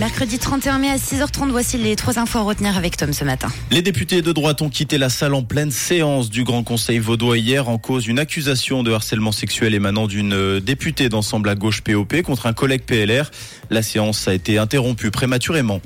mercredi 31 mai à 6h30. Voici les trois infos à retenir avec Tom ce matin. Les députés de droite ont quitté la salle en pleine séance du Grand Conseil vaudois hier en cause d'une accusation de harcèlement sexuel émanant d'une euh, députée d'ensemble à gauche POP contre un collègue PLR. La séance a été interrompue prématurément.